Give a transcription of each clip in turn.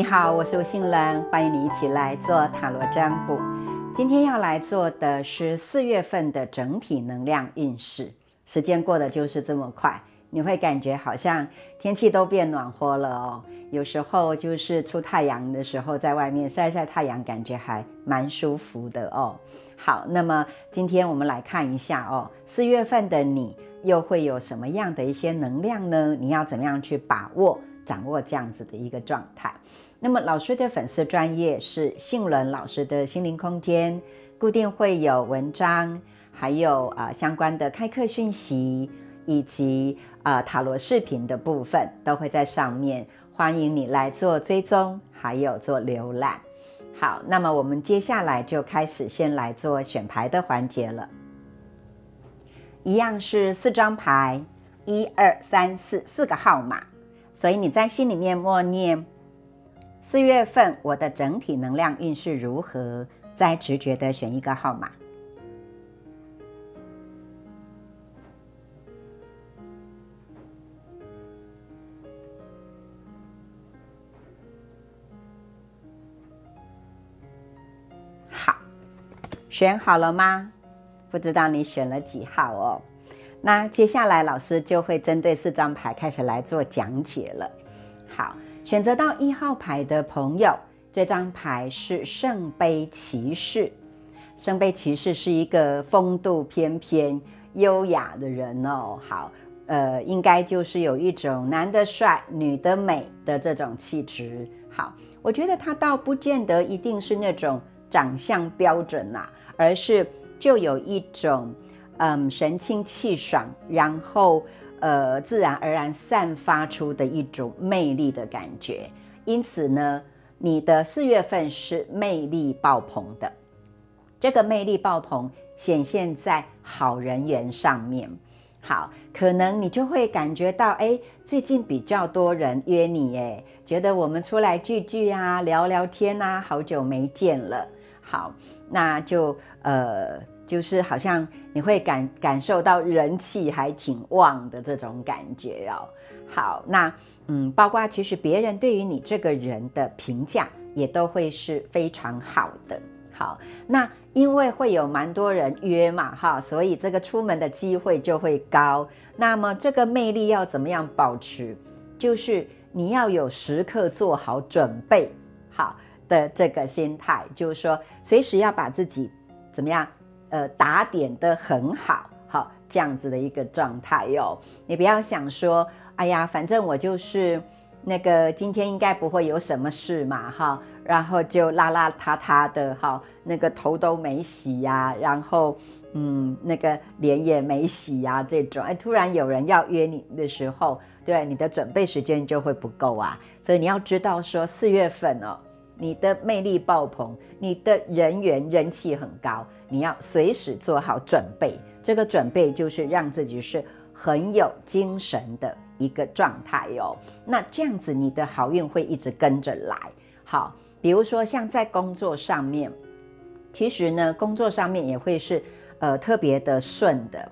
你好，我是吴杏兰，欢迎你一起来做塔罗占卜。今天要来做的是四月份的整体能量运势。时间过得就是这么快，你会感觉好像天气都变暖和了哦。有时候就是出太阳的时候，在外面晒晒太阳，感觉还蛮舒服的哦。好，那么今天我们来看一下哦，四月份的你又会有什么样的一些能量呢？你要怎么样去把握、掌握这样子的一个状态？那么老师的粉丝专业是杏伦老师的心灵空间，固定会有文章，还有啊相关的开课讯息，以及啊塔罗视频的部分都会在上面，欢迎你来做追踪，还有做浏览。好，那么我们接下来就开始先来做选牌的环节了，一样是四张牌，一二三四四个号码，所以你在心里面默念。四月份我的整体能量运势如何？再直觉的选一个号码。好，选好了吗？不知道你选了几号哦。那接下来老师就会针对四张牌开始来做讲解了。好。选择到一号牌的朋友，这张牌是圣杯骑士。圣杯骑士是一个风度翩翩、优雅的人哦。好，呃，应该就是有一种男的帅、女的美的这种气质。好，我觉得他倒不见得一定是那种长相标准呐，而是就有一种嗯神清气爽，然后。呃，自然而然散发出的一种魅力的感觉，因此呢，你的四月份是魅力爆棚的。这个魅力爆棚显现在好人缘上面。好，可能你就会感觉到，哎，最近比较多人约你，哎，觉得我们出来聚聚啊，聊聊天啊，好久没见了。好，那就呃。就是好像你会感感受到人气还挺旺的这种感觉哦。好，那嗯，包括其实别人对于你这个人的评价也都会是非常好的。好，那因为会有蛮多人约嘛，哈，所以这个出门的机会就会高。那么这个魅力要怎么样保持？就是你要有时刻做好准备好的这个心态，就是说随时要把自己怎么样？呃，打点的很好，好这样子的一个状态哟。你不要想说，哎呀，反正我就是那个今天应该不会有什么事嘛，哈，然后就邋邋遢遢的，哈，那个头都没洗呀，然后嗯，那个脸也没洗呀，这种，哎，突然有人要约你的时候，对，你的准备时间就会不够啊。所以你要知道说，四月份哦，你的魅力爆棚，你的人缘人气很高。你要随时做好准备，这个准备就是让自己是很有精神的一个状态哦。那这样子，你的好运会一直跟着来。好，比如说像在工作上面，其实呢，工作上面也会是呃特别的顺的，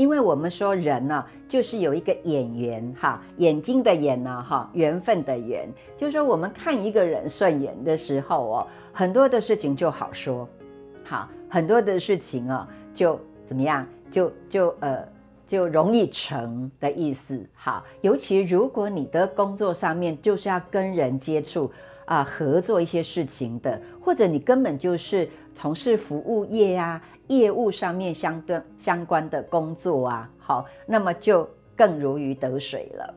因为我们说人呢，就是有一个眼缘哈，眼睛的眼呢哈，缘分的缘，就是说我们看一个人顺眼的时候哦，很多的事情就好说，好。很多的事情啊，就怎么样，就就呃，就容易成的意思。好，尤其如果你的工作上面就是要跟人接触啊，合作一些事情的，或者你根本就是从事服务业呀，业务上面相对相关的工作啊，好，那么就更如鱼得水了。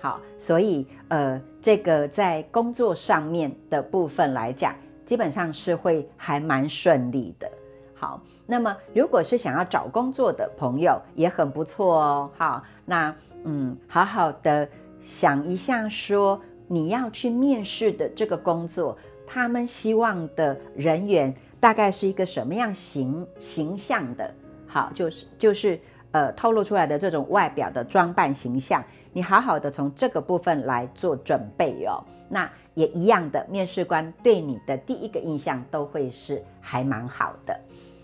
好，所以呃，这个在工作上面的部分来讲，基本上是会还蛮顺利的。好，那么如果是想要找工作的朋友，也很不错哦。好，那嗯，好好的想一下，说你要去面试的这个工作，他们希望的人员大概是一个什么样形形象的？好，就是就是呃，透露出来的这种外表的装扮形象，你好好的从这个部分来做准备哦。那也一样的，面试官对你的第一个印象都会是还蛮好的。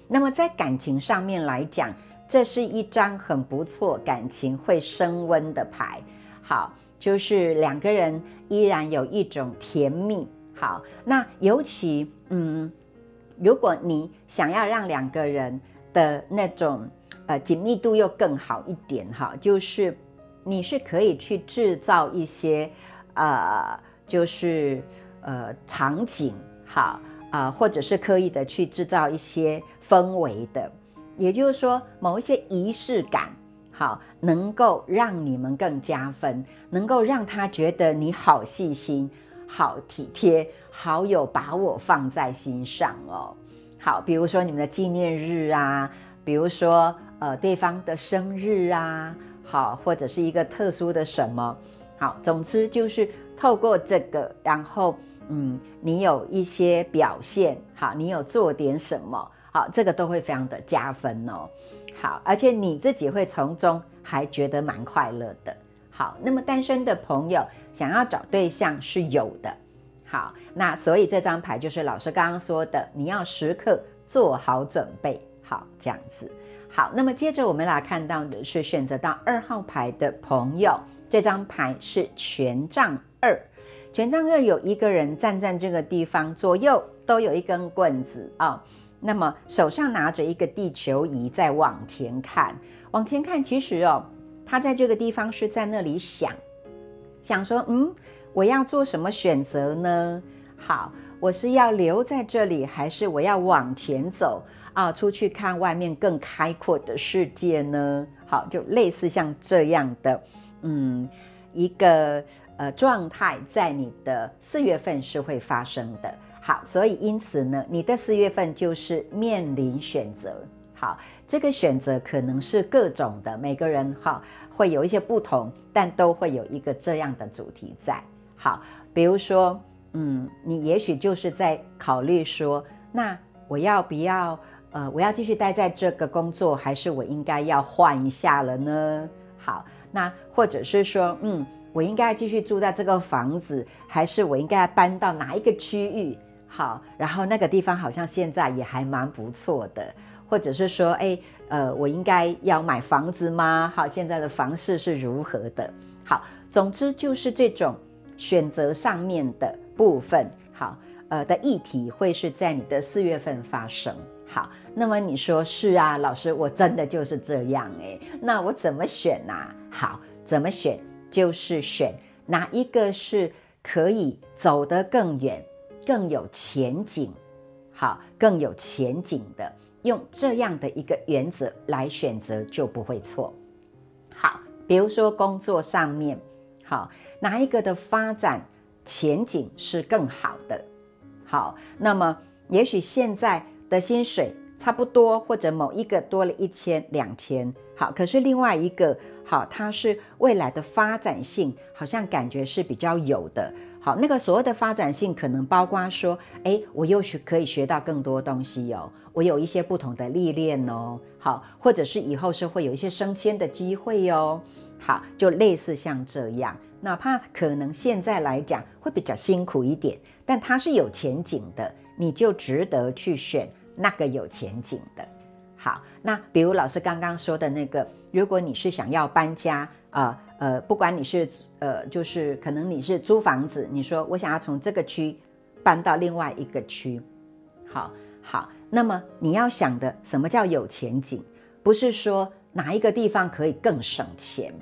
那么在感情上面来讲，这是一张很不错、感情会升温的牌。好，就是两个人依然有一种甜蜜好，那尤其嗯，如果你想要让两个人的那种呃紧密度又更好一点哈，就是你是可以去制造一些呃，就是呃场景哈啊，或者是刻意的去制造一些氛围的，也就是说某一些仪式感。好，能够让你们更加分，能够让他觉得你好细心、好体贴、好有把我放在心上哦。好，比如说你们的纪念日啊，比如说呃对方的生日啊，好，或者是一个特殊的什么，好，总之就是透过这个，然后嗯，你有一些表现，好，你有做点什么，好，这个都会非常的加分哦。好，而且你自己会从中还觉得蛮快乐的。好，那么单身的朋友想要找对象是有的。好，那所以这张牌就是老师刚刚说的，你要时刻做好准备。好，这样子。好，那么接着我们来看到的是选择到二号牌的朋友，这张牌是权杖二。权杖二有一个人站在这个地方，左右都有一根棍子啊。那么手上拿着一个地球仪在往前看，往前看，其实哦，他在这个地方是在那里想，想说，嗯，我要做什么选择呢？好，我是要留在这里，还是我要往前走啊，出去看外面更开阔的世界呢？好，就类似像这样的，嗯，一个呃状态，在你的四月份是会发生的。好，所以因此呢，你的四月份就是面临选择。好，这个选择可能是各种的，每个人哈会有一些不同，但都会有一个这样的主题在。好，比如说，嗯，你也许就是在考虑说，那我要不要，呃，我要继续待在这个工作，还是我应该要换一下了呢？好，那或者是说，嗯，我应该继续住在这个房子，还是我应该搬到哪一个区域？好，然后那个地方好像现在也还蛮不错的，或者是说，哎，呃，我应该要买房子吗？好，现在的房市是如何的？好，总之就是这种选择上面的部分，好，呃的议题会是在你的四月份发生。好，那么你说是啊，老师，我真的就是这样哎，那我怎么选呢？好，怎么选就是选哪一个是可以走得更远。更有前景，好，更有前景的，用这样的一个原则来选择就不会错。好，比如说工作上面，好，哪一个的发展前景是更好的？好，那么也许现在的薪水差不多，或者某一个多了一千、两千，好，可是另外一个，好，它是未来的发展性，好像感觉是比较有的。好，那个所谓的发展性可能包括说，哎，我又学可以学到更多东西哦，我有一些不同的历练哦，好，或者是以后是会有一些升迁的机会哦，好，就类似像这样，哪怕可能现在来讲会比较辛苦一点，但它是有前景的，你就值得去选那个有前景的。好，那比如老师刚刚说的那个，如果你是想要搬家啊。呃不管你是呃，就是可能你是租房子，你说我想要从这个区搬到另外一个区，好好，那么你要想的什么叫有前景？不是说哪一个地方可以更省钱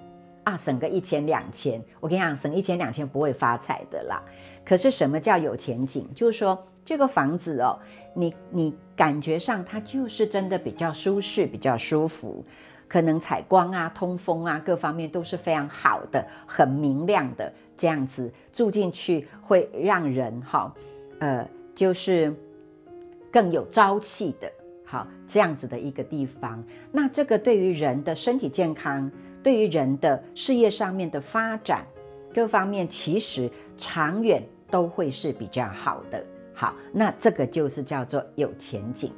啊，省个一千两千，我跟你讲，省一千两千不会发财的啦。可是什么叫有前景？就是说这个房子哦，你你感觉上它就是真的比较舒适，比较舒服。可能采光啊、通风啊，各方面都是非常好的，很明亮的，这样子住进去会让人哈，呃，就是更有朝气的，好这样子的一个地方。那这个对于人的身体健康，对于人的事业上面的发展，各方面其实长远都会是比较好的。好，那这个就是叫做有前景。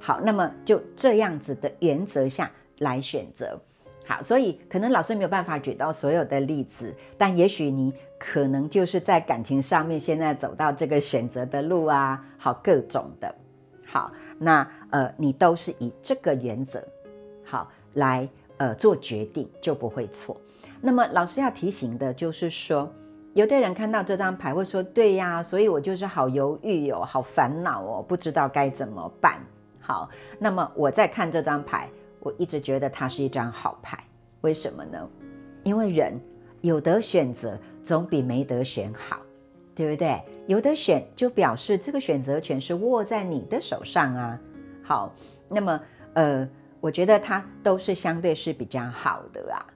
好，那么就这样子的原则下。来选择，好，所以可能老师没有办法举到所有的例子，但也许你可能就是在感情上面现在走到这个选择的路啊，好，各种的，好，那呃，你都是以这个原则，好来呃做决定就不会错。那么老师要提醒的就是说，有的人看到这张牌会说：“对呀，所以我就是好犹豫哦，好烦恼哦，不知道该怎么办。”好，那么我在看这张牌，我一直觉得它是一张好牌。为什么呢？因为人有得选择，总比没得选好，对不对？有得选，就表示这个选择权是握在你的手上啊。好，那么呃，我觉得它都是相对是比较好的啊。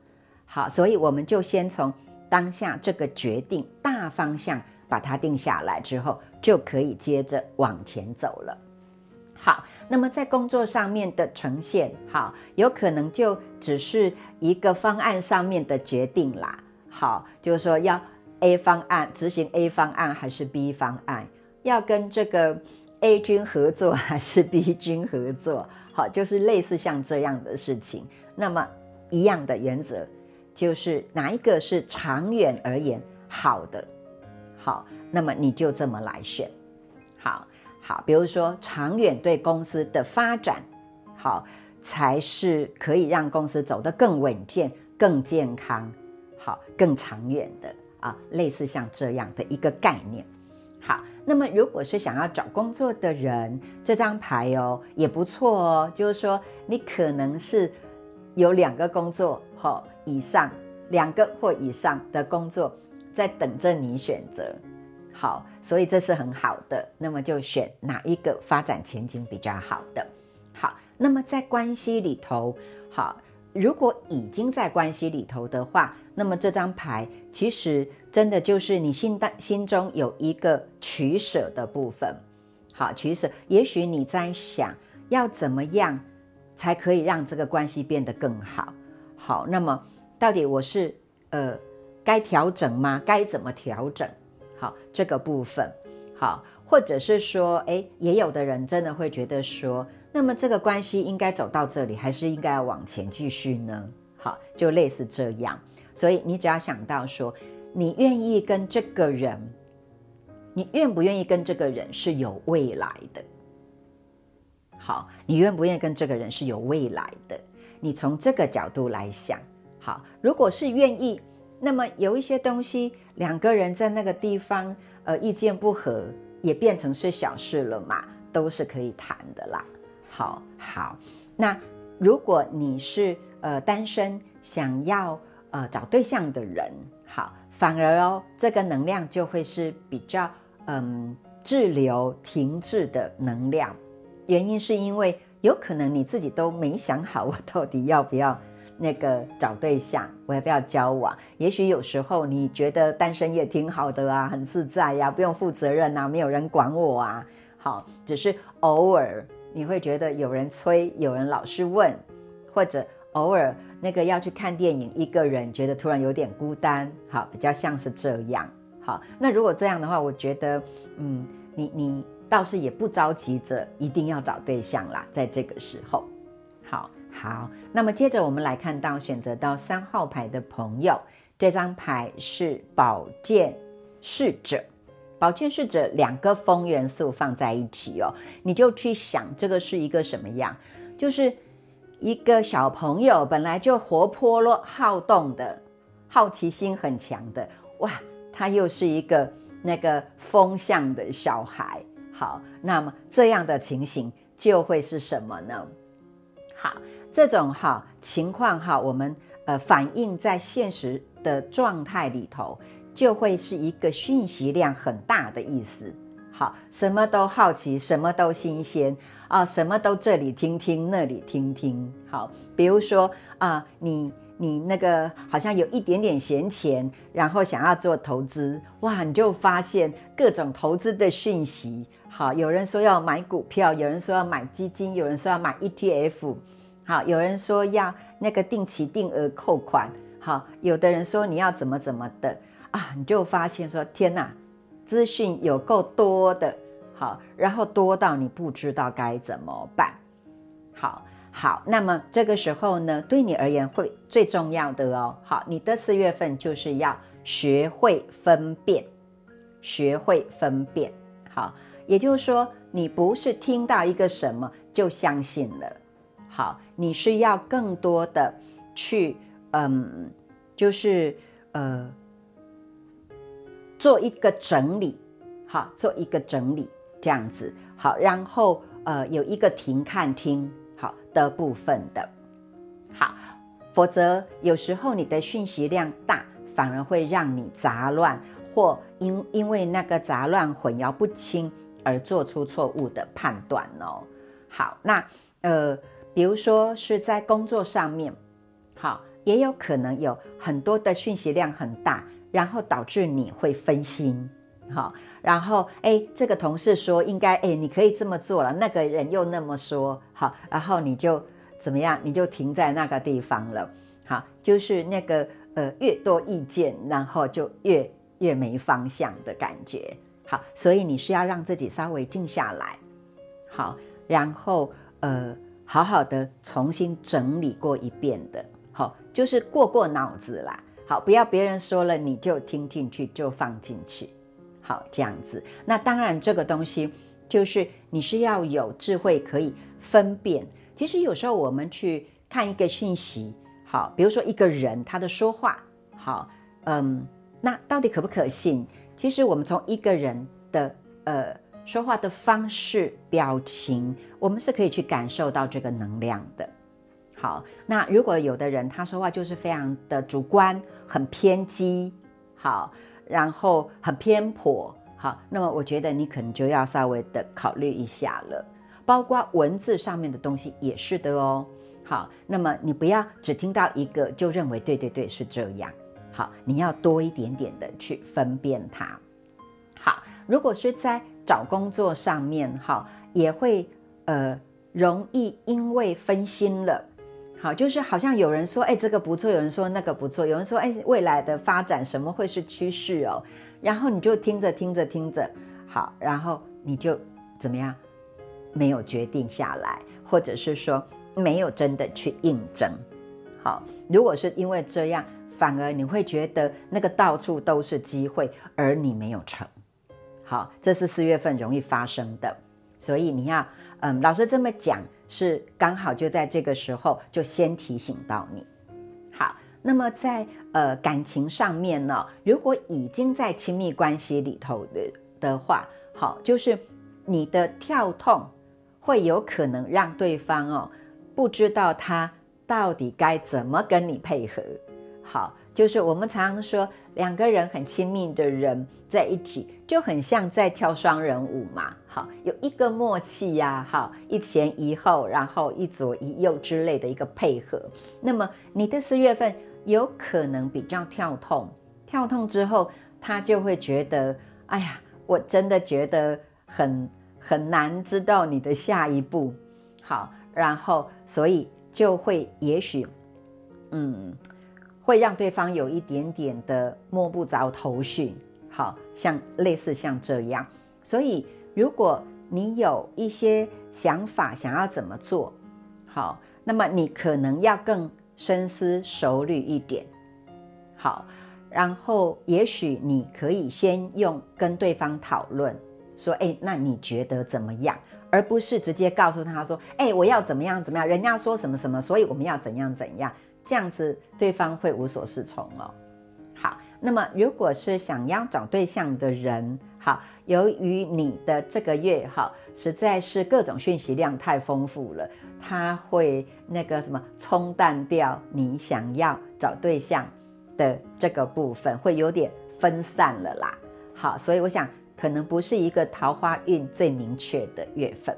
好，所以我们就先从当下这个决定大方向把它定下来之后，就可以接着往前走了。好，那么在工作上面的呈现，好，有可能就只是一个方案上面的决定啦。好，就是说要 A 方案执行 A 方案还是 B 方案，要跟这个 A 君合作 还是 B 君合作，好，就是类似像这样的事情。那么一样的原则。就是哪一个是长远而言好的，好，那么你就这么来选，好好，比如说长远对公司的发展，好，才是可以让公司走得更稳健、更健康，好，更长远的啊，类似像这样的一个概念。好，那么如果是想要找工作的人，这张牌哦也不错哦，就是说你可能是有两个工作，好。以上两个或以上的工作在等着你选择，好，所以这是很好的。那么就选哪一个发展前景比较好的。好，那么在关系里头，好，如果已经在关系里头的话，那么这张牌其实真的就是你心当心中有一个取舍的部分。好，取舍，也许你在想要怎么样才可以让这个关系变得更好。好，那么。到底我是呃该调整吗？该怎么调整？好，这个部分好，或者是说，哎，也有的人真的会觉得说，那么这个关系应该走到这里，还是应该要往前继续呢？好，就类似这样。所以你只要想到说，你愿意跟这个人，你愿不愿意跟这个人是有未来的？好，你愿不愿意跟这个人是有未来的？你从这个角度来想。好，如果是愿意，那么有一些东西，两个人在那个地方，呃，意见不合，也变成是小事了嘛，都是可以谈的啦。好，好，那如果你是呃单身，想要呃找对象的人，好，反而哦，这个能量就会是比较嗯滞留、停滞的能量。原因是因为有可能你自己都没想好，我到底要不要。那个找对象，我要不要交往？也许有时候你觉得单身也挺好的啊，很自在呀，不用负责任啊，没有人管我啊。好，只是偶尔你会觉得有人催，有人老是问，或者偶尔那个要去看电影，一个人觉得突然有点孤单。好，比较像是这样。好，那如果这样的话，我觉得，嗯，你你倒是也不着急着一定要找对象啦，在这个时候。好。那么接着我们来看到选择到三号牌的朋友，这张牌是宝剑侍者。宝剑侍者两个风元素放在一起哦，你就去想这个是一个什么样？就是一个小朋友本来就活泼咯、好动的，好奇心很强的，哇，他又是一个那个风向的小孩。好，那么这样的情形就会是什么呢？好。这种哈情况哈，我们呃反映在现实的状态里头，就会是一个讯息量很大的意思。好，什么都好奇，什么都新鲜啊，什么都这里听听，那里听听。好，比如说啊，你你那个好像有一点点闲钱，然后想要做投资，哇，你就发现各种投资的讯息。好，有人说要买股票，有人说要买基金，有人说要买 ETF。好，有人说要那个定期定额扣款，好，有的人说你要怎么怎么的啊，你就发现说天哪，资讯有够多的，好，然后多到你不知道该怎么办。好，好，那么这个时候呢，对你而言会最重要的哦，好，你的四月份就是要学会分辨，学会分辨，好，也就是说你不是听到一个什么就相信了。好，你是要更多的去，嗯，就是呃，做一个整理，好，做一个整理，这样子。好，然后呃有一个停看听好的部分的，好，否则有时候你的讯息量大，反而会让你杂乱，或因因为那个杂乱混淆不清而做出错误的判断哦。好，那呃，比如说是在工作上面，好，也有可能有很多的讯息量很大。然后导致你会分心，好，然后哎，这个同事说应该哎，你可以这么做了，那个人又那么说，好，然后你就怎么样？你就停在那个地方了，好，就是那个呃，越多意见，然后就越越没方向的感觉，好，所以你是要让自己稍微静下来，好，然后呃，好好的重新整理过一遍的，好，就是过过脑子啦。好，不要别人说了你就听进去，就放进去。好，这样子。那当然，这个东西就是你是要有智慧，可以分辨。其实有时候我们去看一个讯息，好，比如说一个人他的说话，好，嗯，那到底可不可信？其实我们从一个人的呃说话的方式、表情，我们是可以去感受到这个能量的。好，那如果有的人他说话就是非常的主观，很偏激，好，然后很偏颇，好，那么我觉得你可能就要稍微的考虑一下了。包括文字上面的东西也是的哦。好，那么你不要只听到一个就认为对对对是这样。好，你要多一点点的去分辨它。好，如果是在找工作上面，哈，也会呃容易因为分心了。好，就是好像有人说，哎，这个不错；有人说那个不错；有人说，哎，未来的发展什么会是趋势哦？然后你就听着听着听着，好，然后你就怎么样？没有决定下来，或者是说没有真的去应征。好，如果是因为这样，反而你会觉得那个到处都是机会，而你没有成。好，这是四月份容易发生的，所以你要，嗯，老师这么讲。是刚好就在这个时候就先提醒到你。好，那么在呃感情上面呢，如果已经在亲密关系里头的的话，好，就是你的跳痛会有可能让对方哦不知道他到底该怎么跟你配合。好。就是我们常常说，两个人很亲密的人在一起，就很像在跳双人舞嘛。好，有一个默契呀，好，一前一后，然后一左一右之类的一个配合。那么你的四月份有可能比较跳痛，跳痛之后，他就会觉得，哎呀，我真的觉得很很难知道你的下一步。好，然后所以就会也许，嗯。会让对方有一点点的摸不着头绪，好像类似像这样。所以，如果你有一些想法想要怎么做，好，那么你可能要更深思熟虑一点，好。然后，也许你可以先用跟对方讨论，说，哎，那你觉得怎么样？而不是直接告诉他说，哎，我要怎么样怎么样，人家说什么什么，所以我们要怎样怎样。这样子，对方会无所适从哦。好，那么如果是想要找对象的人，好，由于你的这个月哈，实在是各种讯息量太丰富了，他会那个什么冲淡掉你想要找对象的这个部分，会有点分散了啦。好，所以我想可能不是一个桃花运最明确的月份。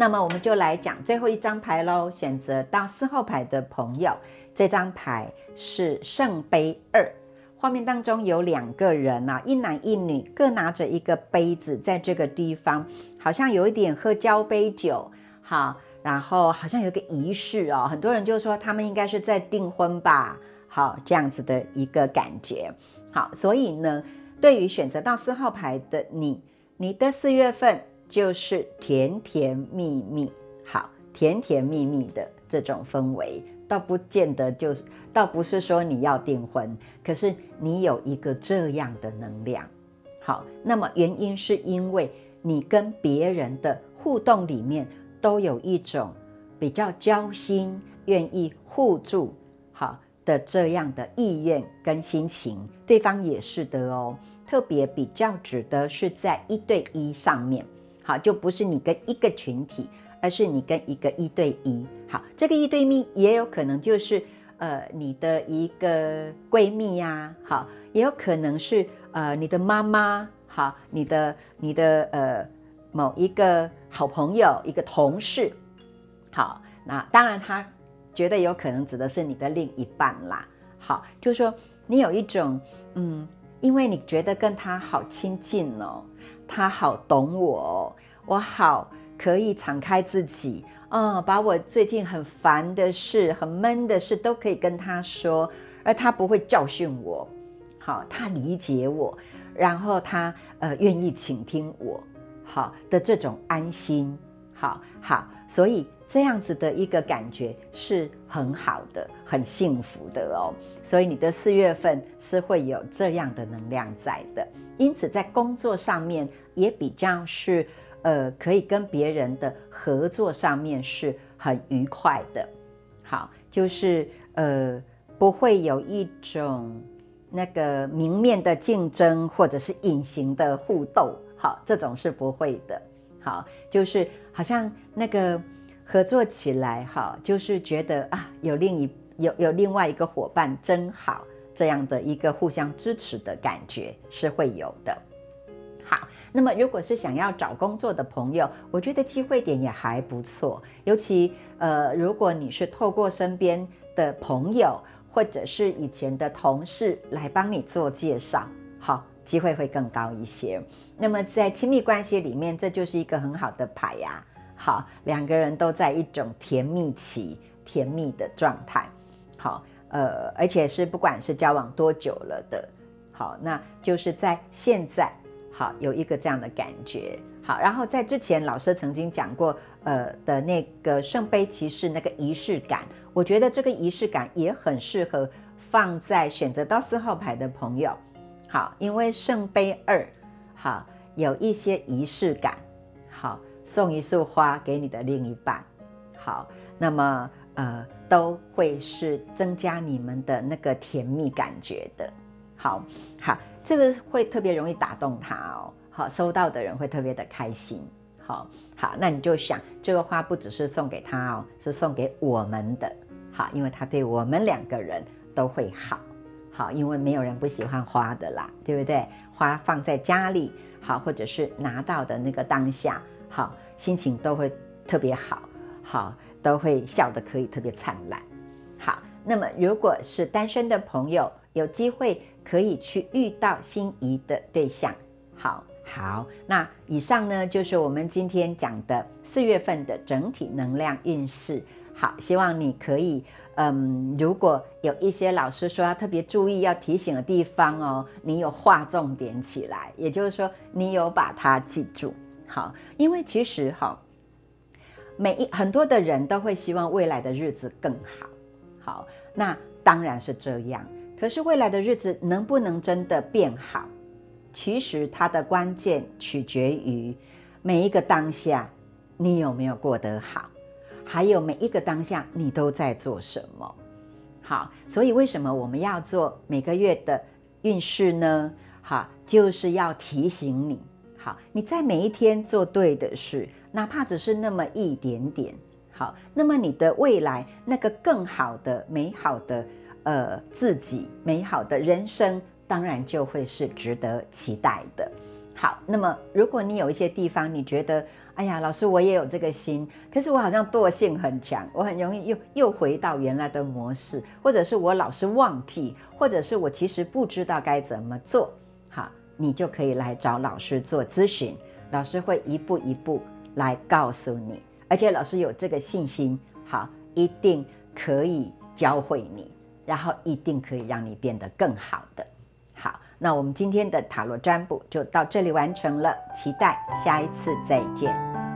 那么我们就来讲最后一张牌喽。选择到四号牌的朋友，这张牌是圣杯二。画面当中有两个人啊，一男一女，各拿着一个杯子，在这个地方好像有一点喝交杯酒。好，然后好像有个仪式哦，很多人就说他们应该是在订婚吧。好，这样子的一个感觉。好，所以呢，对于选择到四号牌的你，你的四月份。就是甜甜蜜蜜，好，甜甜蜜蜜的这种氛围，倒不见得就是，倒不是说你要订婚，可是你有一个这样的能量，好，那么原因是因为你跟别人的互动里面都有一种比较交心、愿意互助好的这样的意愿跟心情，对方也是的哦。特别比较指的是在一对一上面，好，就不是你跟一个群体，而是你跟一个一对一。好，这个一对一也有可能就是呃你的一个闺蜜呀，好，也有可能是呃你的妈妈，好，你的你的呃某一个好朋友，一个同事，好，那当然他觉得有可能指的是你的另一半啦。好，就是说你有一种嗯。因为你觉得跟他好亲近哦，他好懂我，哦我好可以敞开自己，嗯，把我最近很烦的事、很闷的事都可以跟他说，而他不会教训我，好，他理解我，然后他呃愿意倾听我，好的这种安心，好好，所以。这样子的一个感觉是很好的，很幸福的哦。所以你的四月份是会有这样的能量在的，因此在工作上面也比较是呃，可以跟别人的合作上面是很愉快的。好，就是呃，不会有一种那个明面的竞争或者是隐形的互斗。好，这种是不会的。好，就是好像那个。合作起来，哈，就是觉得啊，有另一有有另外一个伙伴真好，这样的一个互相支持的感觉是会有的。好，那么如果是想要找工作的朋友，我觉得机会点也还不错，尤其呃，如果你是透过身边的朋友或者是以前的同事来帮你做介绍，好，机会会更高一些。那么在亲密关系里面，这就是一个很好的牌呀。好，两个人都在一种甜蜜期、甜蜜的状态。好，呃，而且是不管是交往多久了的，好，那就是在现在，好有一个这样的感觉。好，然后在之前老师曾经讲过，呃的那个圣杯骑士那个仪式感，我觉得这个仪式感也很适合放在选择到四号牌的朋友。好，因为圣杯二，好有一些仪式感。好。送一束花给你的另一半，好，那么呃都会是增加你们的那个甜蜜感觉的，好好，这个会特别容易打动他哦，好，收到的人会特别的开心，好好，那你就想这个花不只是送给他哦，是送给我们的，好，因为他对我们两个人都会好，好，因为没有人不喜欢花的啦，对不对？花放在家里，好，或者是拿到的那个当下。好，心情都会特别好，好，都会笑得可以特别灿烂。好，那么如果是单身的朋友，有机会可以去遇到心仪的对象。好，好，那以上呢就是我们今天讲的四月份的整体能量运势。好，希望你可以，嗯，如果有一些老师说要特别注意、要提醒的地方哦，你有划重点起来，也就是说，你有把它记住。好，因为其实哈，每一很多的人都会希望未来的日子更好。好，那当然是这样。可是未来的日子能不能真的变好？其实它的关键取决于每一个当下你有没有过得好，还有每一个当下你都在做什么。好，所以为什么我们要做每个月的运势呢？好，就是要提醒你。好，你在每一天做对的事，哪怕只是那么一点点，好，那么你的未来那个更好的、美好的，呃，自己美好的人生，当然就会是值得期待的。好，那么如果你有一些地方你觉得，哎呀，老师我也有这个心，可是我好像惰性很强，我很容易又又回到原来的模式，或者是我老是忘记，或者是我其实不知道该怎么做。你就可以来找老师做咨询，老师会一步一步来告诉你，而且老师有这个信心，好，一定可以教会你，然后一定可以让你变得更好的。好，那我们今天的塔罗占卜就到这里完成了，期待下一次再见。